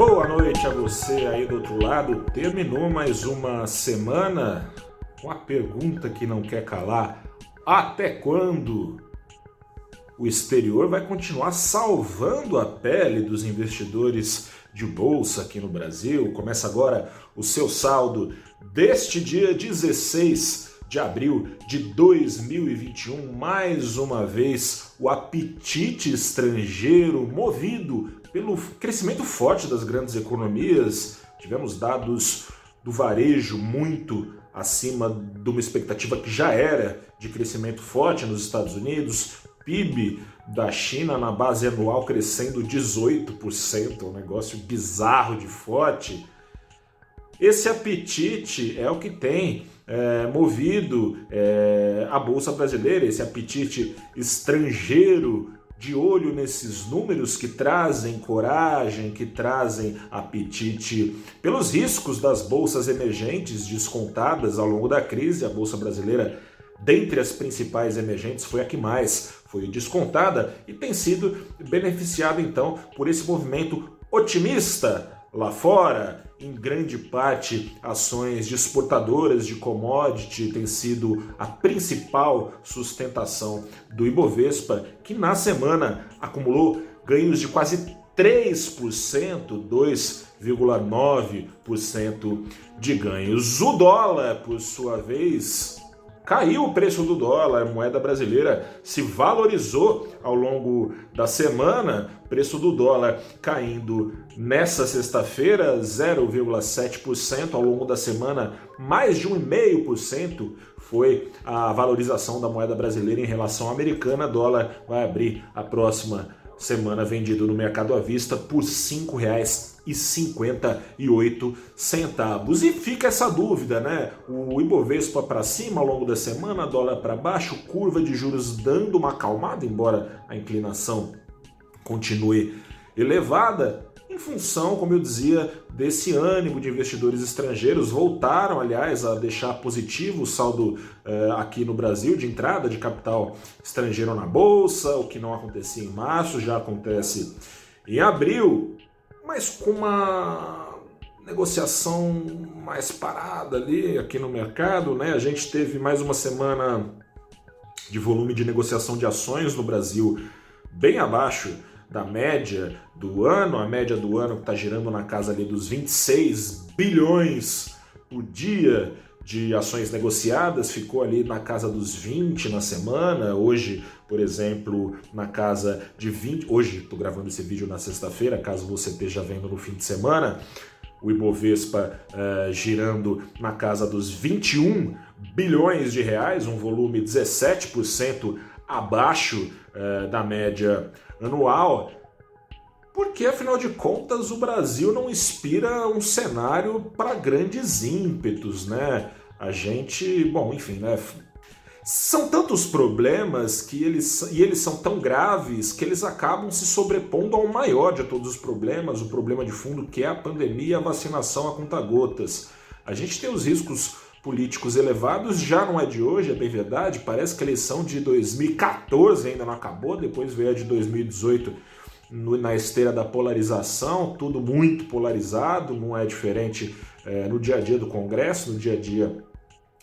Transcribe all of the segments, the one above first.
Boa noite a você aí do outro lado. Terminou mais uma semana com a pergunta que não quer calar: até quando o exterior vai continuar salvando a pele dos investidores de bolsa aqui no Brasil? Começa agora o seu saldo deste dia 16 de abril de 2021. Mais uma vez, o apetite estrangeiro movido pelo crescimento forte das grandes economias, tivemos dados do varejo muito acima de uma expectativa que já era de crescimento forte nos Estados Unidos, PIB da China na base anual crescendo 18%, um negócio bizarro de forte. Esse apetite é o que tem é, movido é, a Bolsa Brasileira, esse apetite estrangeiro de olho nesses números que trazem coragem, que trazem apetite pelos riscos das bolsas emergentes descontadas ao longo da crise. A bolsa brasileira, dentre as principais emergentes, foi a que mais foi descontada e tem sido beneficiada então por esse movimento otimista lá fora, em grande parte ações de exportadoras de commodity tem sido a principal sustentação do Ibovespa, que na semana acumulou ganhos de quase 3%, 2,9% de ganhos. O dólar, por sua vez, Caiu o preço do dólar, a moeda brasileira se valorizou ao longo da semana, preço do dólar caindo nessa sexta-feira 0,7% ao longo da semana, mais de 1,5% foi a valorização da moeda brasileira em relação à americana. Dólar vai abrir a próxima semana vendido no mercado à vista por R$ 5,58 centavos. E fica essa dúvida, né? O Ibovespa para cima ao longo da semana, dólar para baixo, curva de juros dando uma acalmada, embora a inclinação continue elevada função, como eu dizia, desse ânimo de investidores estrangeiros. Voltaram, aliás, a deixar positivo o saldo eh, aqui no Brasil de entrada de capital estrangeiro na Bolsa, o que não acontecia em março, já acontece em abril, mas com uma negociação mais parada ali aqui no mercado. Né? A gente teve mais uma semana de volume de negociação de ações no Brasil bem abaixo da média do ano, a média do ano que está girando na casa ali dos 26 bilhões por dia de ações negociadas, ficou ali na casa dos 20 na semana, hoje, por exemplo, na casa de 20, hoje estou gravando esse vídeo na sexta-feira, caso você esteja vendo no fim de semana, o Ibovespa uh, girando na casa dos 21 bilhões de reais, um volume 17% abaixo uh, da média anual, porque afinal de contas o Brasil não inspira um cenário para grandes ímpetos, né? A gente, bom, enfim, né? São tantos problemas que eles e eles são tão graves que eles acabam se sobrepondo ao maior de todos os problemas, o problema de fundo que é a pandemia a vacinação a conta-gotas. A gente tem os riscos políticos elevados, já não é de hoje, é bem verdade. Parece que a eleição de 2014 ainda não acabou, depois veio a de 2018 no, na esteira da polarização, tudo muito polarizado, não é diferente é, no dia a dia do Congresso, no dia a dia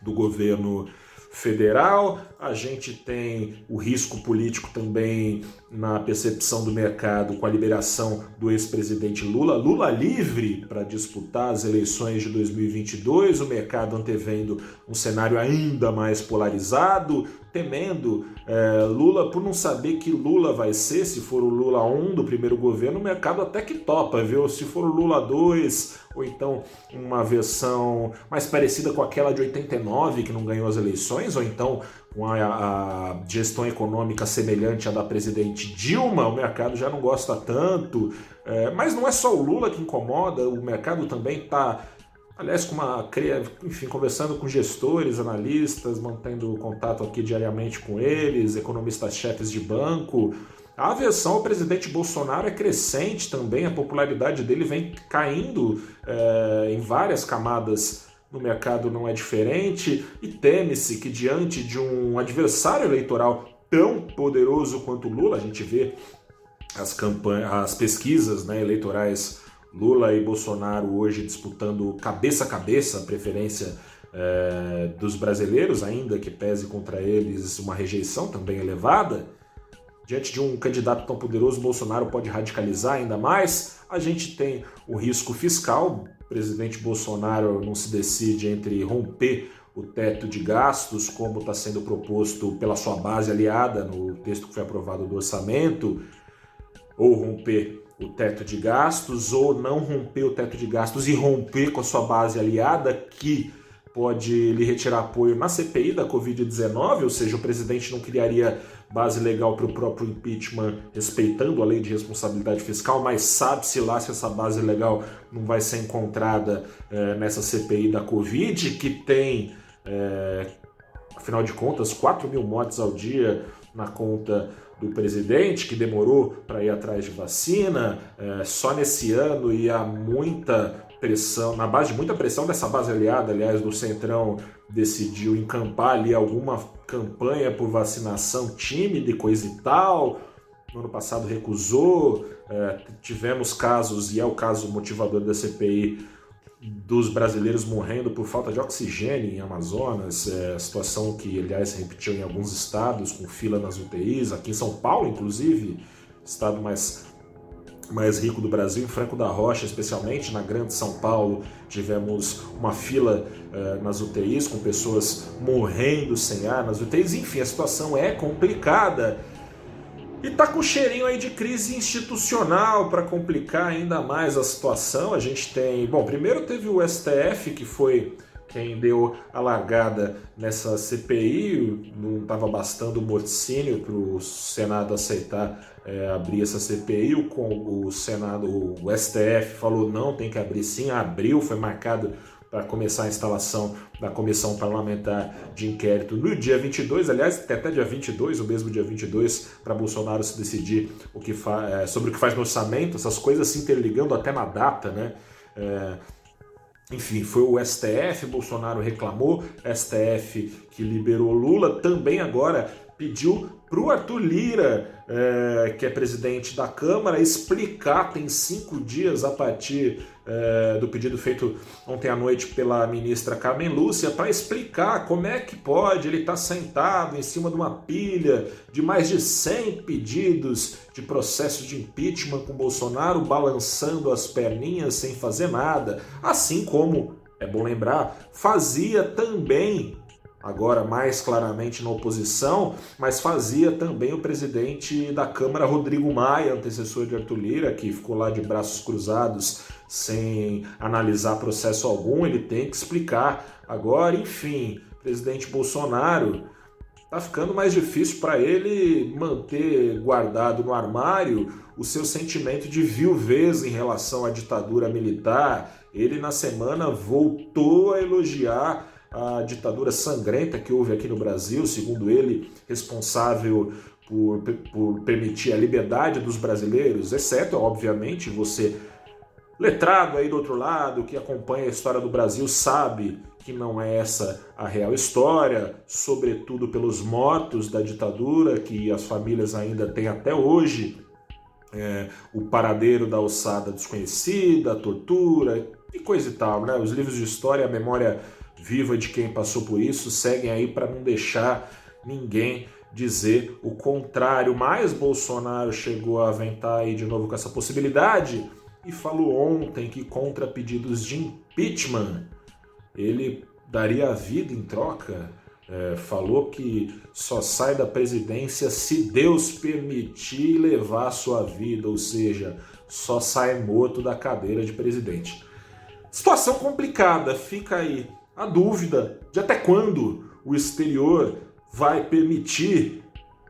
do governo federal, a gente tem o risco político também na percepção do mercado com a liberação do ex-presidente Lula, Lula livre para disputar as eleições de 2022, o mercado antevendo um cenário ainda mais polarizado, temendo é, Lula por não saber que Lula vai ser, se for o Lula 1 do primeiro governo, o mercado até que topa, viu? Se for o Lula 2, ou então uma versão mais parecida com aquela de 89 que não ganhou as eleições, ou então com a, a, gestão econômica semelhante à da presidente Dilma, o mercado já não gosta tanto. É, mas não é só o Lula que incomoda, o mercado também está aliás, com uma, enfim, conversando com gestores, analistas, mantendo contato aqui diariamente com eles, economistas-chefes de banco. A aversão ao presidente Bolsonaro é crescente também, a popularidade dele vem caindo é, em várias camadas no mercado não é diferente, e teme-se que diante de um adversário eleitoral tão poderoso quanto Lula, a gente vê as, campanhas, as pesquisas né, eleitorais Lula e Bolsonaro hoje disputando cabeça a cabeça a preferência é, dos brasileiros, ainda que pese contra eles uma rejeição também elevada. Diante de um candidato tão poderoso, Bolsonaro pode radicalizar ainda mais. A gente tem o risco fiscal. O presidente Bolsonaro não se decide entre romper o teto de gastos, como está sendo proposto pela sua base aliada no texto que foi aprovado do orçamento, ou romper o teto de gastos, ou não romper o teto de gastos e romper com a sua base aliada, que pode lhe retirar apoio na CPI da Covid-19, ou seja, o presidente não criaria base legal para o próprio impeachment, respeitando a lei de responsabilidade fiscal, mas sabe-se lá se essa base legal não vai ser encontrada é, nessa CPI da Covid, que tem, é, afinal de contas, 4 mil mortes ao dia na conta do presidente, que demorou para ir atrás de vacina, é, só nesse ano e há muita pressão, na base de muita pressão dessa base aliada, aliás, do Centrão decidiu encampar ali alguma campanha por vacinação tímida e coisa e tal. No ano passado recusou, é, tivemos casos, e é o caso motivador da CPI, dos brasileiros morrendo por falta de oxigênio em Amazonas, é, situação que, aliás, repetiu em alguns estados, com fila nas UTIs, aqui em São Paulo, inclusive, estado mais mais rico do Brasil, em Franco da Rocha, especialmente na Grande São Paulo, tivemos uma fila uh, nas UTIs com pessoas morrendo sem ar nas UTIs. Enfim, a situação é complicada. E tá com cheirinho aí de crise institucional para complicar ainda mais a situação. A gente tem, bom, primeiro teve o STF que foi quem deu a largada nessa CPI, não estava bastando o morticínio para o Senado aceitar é, abrir essa CPI, o, o Senado, o STF falou não, tem que abrir sim, abriu, foi marcado para começar a instalação da comissão parlamentar de inquérito no dia 22, aliás, até dia 22, o mesmo dia 22, para Bolsonaro se decidir o que é, sobre o que faz no orçamento, essas coisas se interligando até na data, né? É, enfim, foi o STF, Bolsonaro reclamou, STF que liberou Lula, também agora pediu para o Arthur Lira, é, que é presidente da Câmara, explicar, tem cinco dias a partir é, do pedido feito ontem à noite pela ministra Carmen Lúcia, para explicar como é que pode ele estar tá sentado em cima de uma pilha de mais de 100 pedidos de processo de impeachment com Bolsonaro balançando as perninhas sem fazer nada, assim como, é bom lembrar, fazia também agora mais claramente na oposição, mas fazia também o presidente da Câmara, Rodrigo Maia, antecessor de Arthur Lira, que ficou lá de braços cruzados sem analisar processo algum, ele tem que explicar. Agora, enfim, presidente Bolsonaro tá ficando mais difícil para ele manter guardado no armário o seu sentimento de viuvez em relação à ditadura militar. Ele na semana voltou a elogiar a ditadura sangrenta que houve aqui no Brasil, segundo ele, responsável por, por permitir a liberdade dos brasileiros, exceto, obviamente, você letrado aí do outro lado, que acompanha a história do Brasil, sabe que não é essa a real história, sobretudo pelos mortos da ditadura, que as famílias ainda têm até hoje, é, o paradeiro da ossada desconhecida, a tortura e coisa e tal, né? Os livros de história, a memória viva de quem passou por isso, seguem aí para não deixar ninguém dizer o contrário. Mas Bolsonaro chegou a aventar aí de novo com essa possibilidade e falou ontem que contra pedidos de impeachment ele daria a vida em troca. É, falou que só sai da presidência se Deus permitir levar a sua vida, ou seja, só sai morto da cadeira de presidente. Situação complicada, fica aí a dúvida de até quando o exterior vai permitir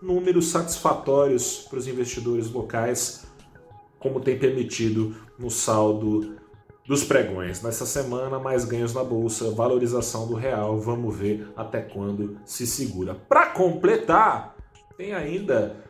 números satisfatórios para os investidores locais, como tem permitido no saldo dos pregões. Nessa semana, mais ganhos na bolsa, valorização do real, vamos ver até quando se segura. Para completar, tem ainda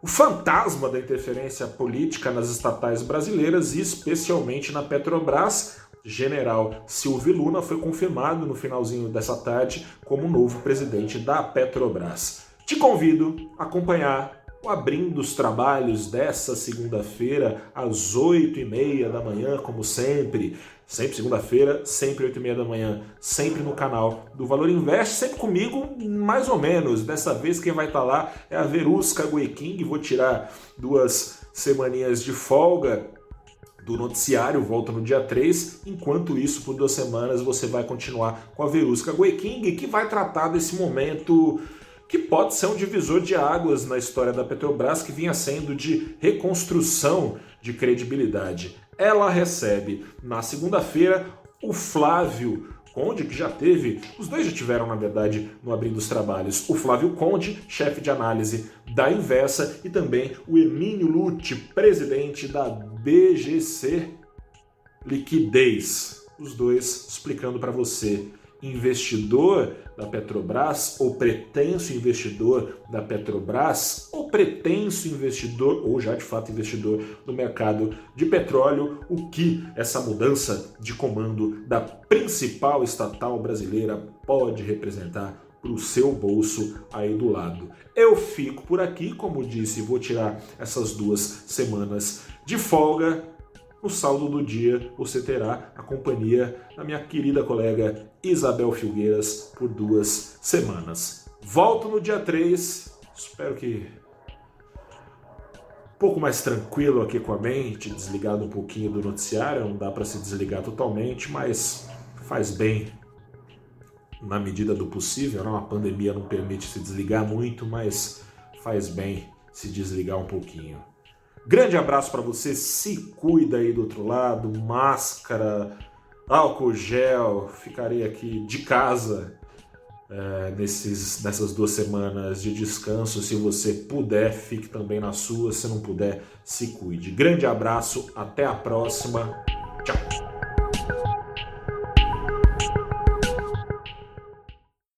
o fantasma da interferência política nas estatais brasileiras, especialmente na Petrobras, general Silvio Luna foi confirmado no finalzinho dessa tarde como novo presidente da Petrobras. Te convido a acompanhar o abrindo os trabalhos dessa segunda-feira às oito e meia da manhã, como sempre. Sempre segunda-feira, sempre oito e meia da manhã, sempre no canal do Valor Invest, sempre comigo, mais ou menos. Dessa vez quem vai estar lá é a Verusca Gueking, vou tirar duas semaninhas de folga do noticiário, volta no dia 3. Enquanto isso, por duas semanas, você vai continuar com a Verusca Gueking, que vai tratar desse momento que pode ser um divisor de águas na história da Petrobras, que vinha sendo de reconstrução de credibilidade. Ela recebe na segunda-feira o Flávio Conde, que já teve, os dois já tiveram, na verdade, no Abrindo os Trabalhos, o Flávio Conde, chefe de análise da Inversa, e também o Emílio Lute, presidente da BGC Liquidez. Os dois explicando para você investidor da Petrobras, ou pretenso investidor da Petrobras, ou pretenso investidor, ou já de fato investidor no mercado de petróleo, o que essa mudança de comando da principal estatal brasileira pode representar para o seu bolso aí do lado. Eu fico por aqui, como disse, vou tirar essas duas semanas de folga no saldo do dia você terá a companhia da minha querida colega Isabel Filgueiras por duas semanas. Volto no dia 3, espero que um pouco mais tranquilo aqui com a mente, desligado um pouquinho do noticiário, não dá para se desligar totalmente, mas faz bem na medida do possível. Uma pandemia não permite se desligar muito, mas faz bem se desligar um pouquinho. Grande abraço para você, se cuida aí do outro lado, máscara, álcool gel. Ficarei aqui de casa é, nesses, nessas duas semanas de descanso. Se você puder, fique também na sua. Se não puder, se cuide. Grande abraço, até a próxima. Tchau.